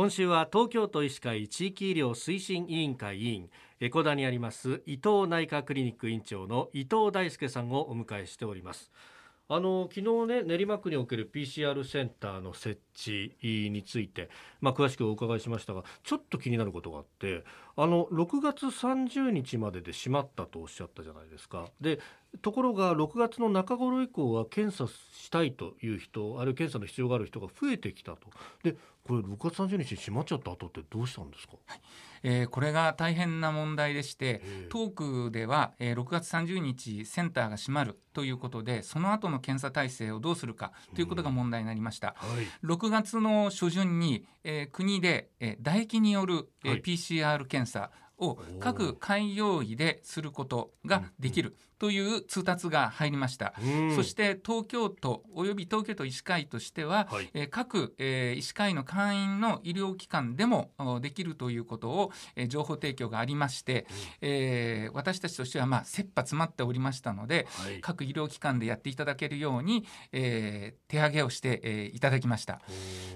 今週は東京都医師会地域医療推進委員会委員エコダにあります伊藤内科クリニック院長の伊藤大輔さんをお迎えしておりますあの昨日ね練馬区における PCR センターの設置について、まあ、詳しくお伺いしましたがちょっと気になることがあってあの6月30日までで閉まったとおっしゃったじゃないですか。でところが6月の中頃以降は検査したいという人あるいは検査の必要がある人が増えてきたと。でこれ6月30日に閉まっちゃった後ってどうしたんですか、はい。えー、これが大変な問題でして、東区では、えー、6月30日センターが閉まるということでその後の検査体制をどうするかということが問題になりました、うんはい、6月の初旬に、えー、国で、えー、唾液による、えー、はい、PCR 検査を各開業医ですることができるという通達が入りました、うん、そして東京都および東京都医師会としては、はい、えー、各、えー、医師会の会員の医療機関でもできるということを、えー、情報提供がありまして、うん、えー、私たちとしては、まあ、切羽詰まっておりましたので、はい、各医療機関でやっていただけるように、えー、手上げをして、えー、いただきました。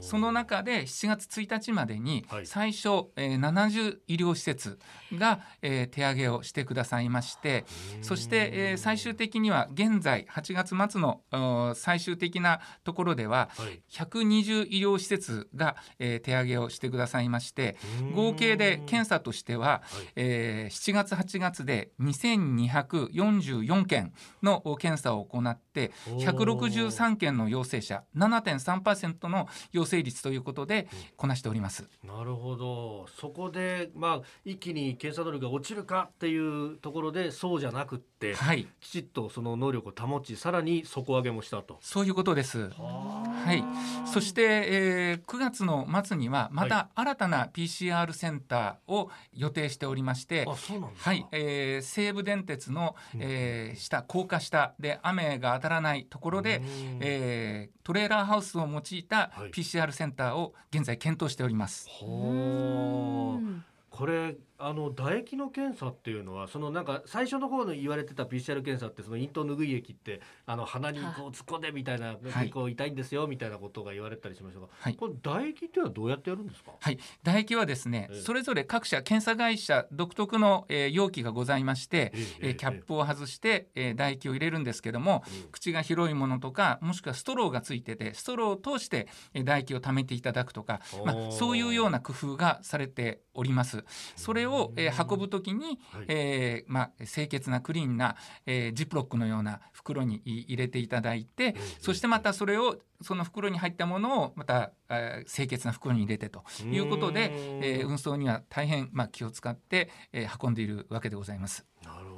その中で7月1日までに最初、はい、えー、70医療施設が、えー、手上げをしてくださいましてそしてえー、最終的には現在8月末の最終的なところでは、はい、120医療施設が、えー、手上げをしてくださいまして合計で検査としては、はい、えー、7月8月で2244件の検査を行って163件の陽性者7.3%の陽性率ということでこなしております。なるほど。そこで、まあ、一気に検査能力が落ちるかっていうところでそうじゃなくて、はい、きちっとその能力を保ちさらに底上げもしたと。そういうことです。はい、そして、えー、9月の末にはまた新たな PCR センターを予定しておりまして、はい、えー、西武電鉄の、えー、下高架下で雨が当たらないところで、えー、トレーラーハウスを用いた PCR センターを現在検討しております。はいこれあの唾液の検査っていうのはそのなんか最初の方の言われてた PCR 検査ってその咽頭拭い液ってあの鼻にこう突っ込んでみたいな、結構痛いんですよみたいなことが言われたりしましたが、はい、これ唾液っていうのはどうやってやるんですか？はい。唾液はですね、えそれぞれ各社検査会社独特の、えー、容器がございまして、えー、キャップを外して、えー、唾液を入れるんですけども、うん、口が広いものとかもしくはストローがついててストローを通して、えー、唾液を溜めていただくとか、まあ、そういうような工夫がされております。それを、えー、運ぶときに、はい、えー、まあ、清潔なクリーンな、えー、ジップロックのような袋に入れていただいて、そしてまたそれをその袋に入ったものをまた、えー、清潔な袋に入れてということで、えー、運送には大変、まあ、気を使って、えー、運んでいるわけでございます。なるほど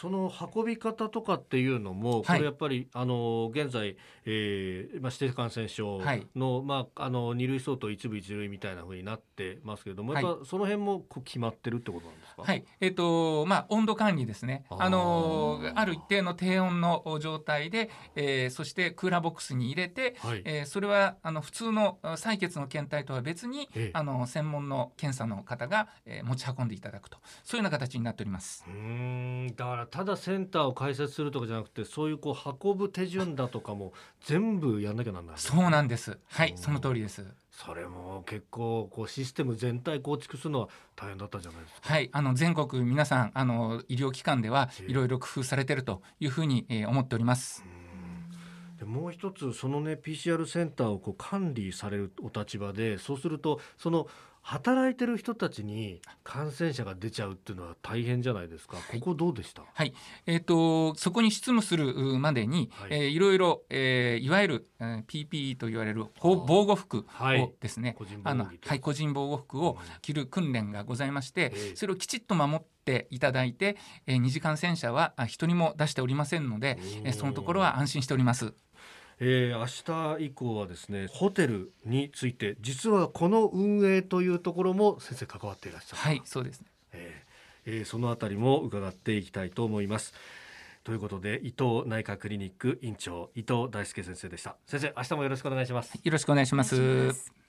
その運び方とかっていうのも、これやっぱり、あの現在、えーまあ、指定感染症の,、まあ、あの二類相当一部一類みたいなふうになってますけれども、やっぱその辺もこう決まってるってことなんですか、はい。えーとまあ、温度管理ですね。あのある一定の低温の状態で、えー、そしてクーラーボックスに入れて、はい、えー、それはあの普通の採血の検体とは別に、ええ、あの専門の検査の方が、えー、持ち運んでいただくと。そういうような形になっております。うん。だからただセンターを開設するとかじゃなくてそういうこう運ぶ手順だとかも全部やんなきゃなんない。そうなんです。はいその通りです。それも結構こうシステム全体構築するのは大変だったんじゃないですか。はいあの全国皆さんあの医療機関ではいろいろ工夫されてるというふうに、えー、思っております。でもう一つそのね PCR センターをこう管理されるお立場でそうするとその働いてる人たちに感染者が出ちゃうっていうのは大変じゃないですか。ここどうでした？はい、えっ、ー、とそこに執務するまでに、はい、えー、いろいろ、えー、いわゆる、えー、PPE と言われる防護服をですね、あのはい個人防護服を着る訓練がございまして、うん、それをきちっと守っていただいて、えー、二次感染者は一人も出しておりませんので、えー、そのところは安心しております。えー、明日以降はですねホテルについて実はこの運営というところも先生関わっていらっしゃる。はいそうですね、えーえー、そのあたりも伺っていきたいと思います。ということで伊藤内科クリニック院長伊藤大輔先生でした。先生明日もよろしくお願いします。よろしくお願いします